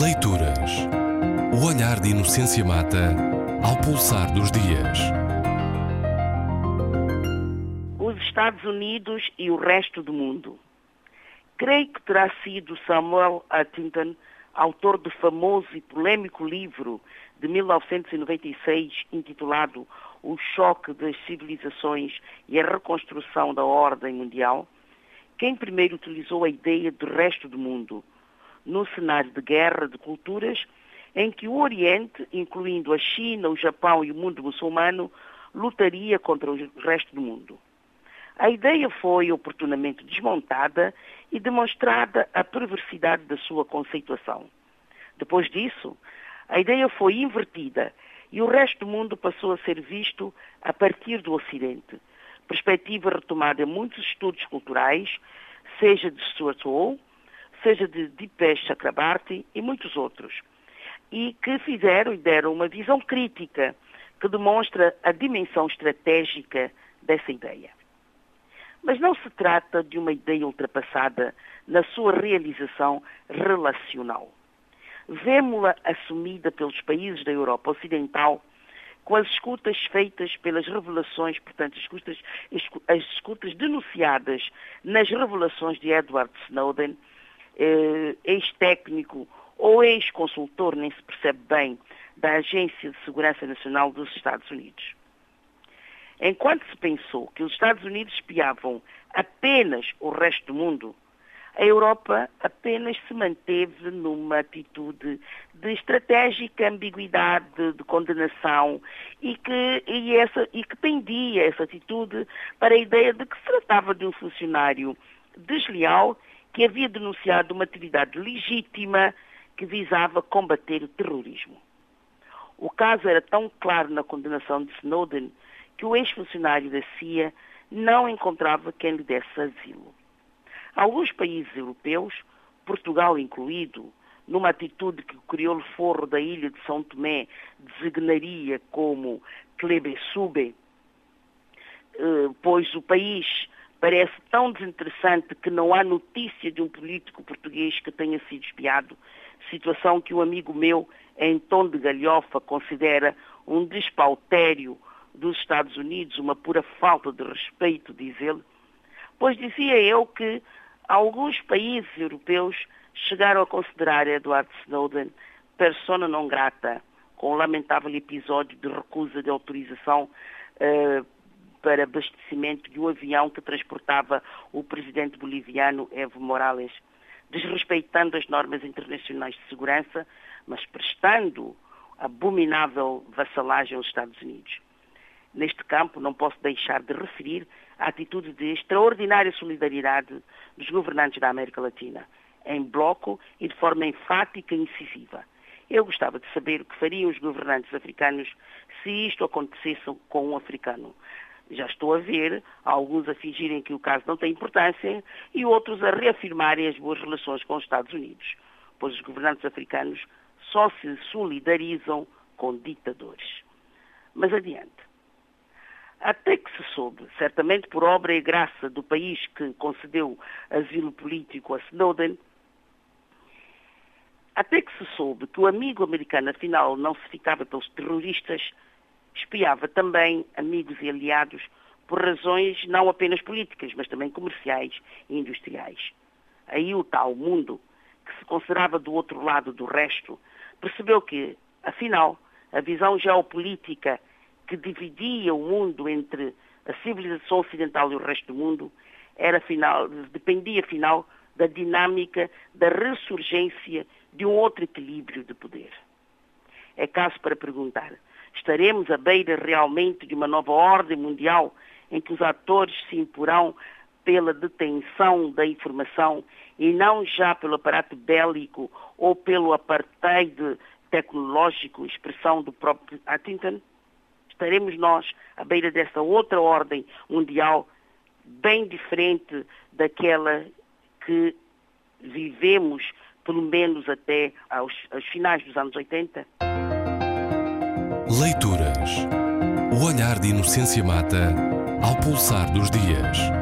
Leituras. O olhar de Inocência Mata ao pulsar dos dias. Os Estados Unidos e o resto do mundo. Creio que terá sido Samuel Huntington, autor do famoso e polêmico livro de 1996 intitulado O Choque das Civilizações e a Reconstrução da Ordem Mundial, quem primeiro utilizou a ideia do resto do mundo num cenário de guerra de culturas em que o Oriente, incluindo a China, o Japão e o mundo muçulmano, lutaria contra o resto do mundo. A ideia foi oportunamente desmontada e demonstrada a perversidade da sua conceituação. Depois disso, a ideia foi invertida e o resto do mundo passou a ser visto a partir do Ocidente. Perspectiva retomada em muitos estudos culturais, seja de Stuart Hall, seja de Dipesh Chakrabarti e muitos outros, e que fizeram e deram uma visão crítica que demonstra a dimensão estratégica dessa ideia. Mas não se trata de uma ideia ultrapassada na sua realização relacional. Vemo-la assumida pelos países da Europa Ocidental com as escutas feitas pelas revelações, portanto, as escutas, as escutas denunciadas nas revelações de Edward Snowden, eh, ex-técnico ou ex-consultor, nem se percebe bem, da Agência de Segurança Nacional dos Estados Unidos. Enquanto se pensou que os Estados Unidos espiavam apenas o resto do mundo, a Europa apenas se manteve numa atitude de estratégica ambiguidade, de, de condenação e que, e, essa, e que pendia essa atitude para a ideia de que se tratava de um funcionário desleal que havia denunciado uma atividade legítima que visava combater o terrorismo. O caso era tão claro na condenação de Snowden que o ex-funcionário da CIA não encontrava quem lhe desse asilo. Alguns países europeus, Portugal incluído, numa atitude que o crioulo forro da ilha de São Tomé designaria como Klebesube, eh, pois o país parece tão desinteressante que não há notícia de um político português que tenha sido espiado, situação que um amigo meu, em tom de galhofa, considera um despautério dos Estados Unidos, uma pura falta de respeito, diz ele, pois dizia eu que alguns países europeus chegaram a considerar Edward Snowden persona não grata, com o lamentável episódio de recusa de autorização uh, para abastecimento de um avião que transportava o presidente boliviano Evo Morales, desrespeitando as normas internacionais de segurança, mas prestando abominável vassalagem aos Estados Unidos. Neste campo, não posso deixar de referir a atitude de extraordinária solidariedade dos governantes da América Latina, em bloco e de forma enfática e incisiva. Eu gostava de saber o que fariam os governantes africanos se isto acontecesse com um africano já estou a ver alguns a fingirem que o caso não tem importância e outros a reafirmarem as boas relações com os Estados Unidos, pois os governantes africanos só se solidarizam com ditadores. Mas adiante. Até que se soube, certamente por obra e graça do país que concedeu asilo político a Snowden, até que se soube que o amigo americano afinal não se ficava pelos terroristas, espiava também amigos e aliados por razões não apenas políticas, mas também comerciais e industriais. Aí o tal mundo, que se considerava do outro lado do resto, percebeu que, afinal, a visão geopolítica que dividia o mundo entre a civilização ocidental e o resto do mundo era, afinal, dependia, afinal, da dinâmica da ressurgência de um outro equilíbrio de poder. É caso para perguntar Estaremos à beira realmente de uma nova ordem mundial em que os atores se imporão pela detenção da informação e não já pelo aparato bélico ou pelo apartheid tecnológico, expressão do próprio Huntington? Estaremos nós à beira dessa outra ordem mundial bem diferente daquela que vivemos, pelo menos até aos, aos finais dos anos 80? Leituras. O olhar de Inocência Mata ao pulsar dos dias.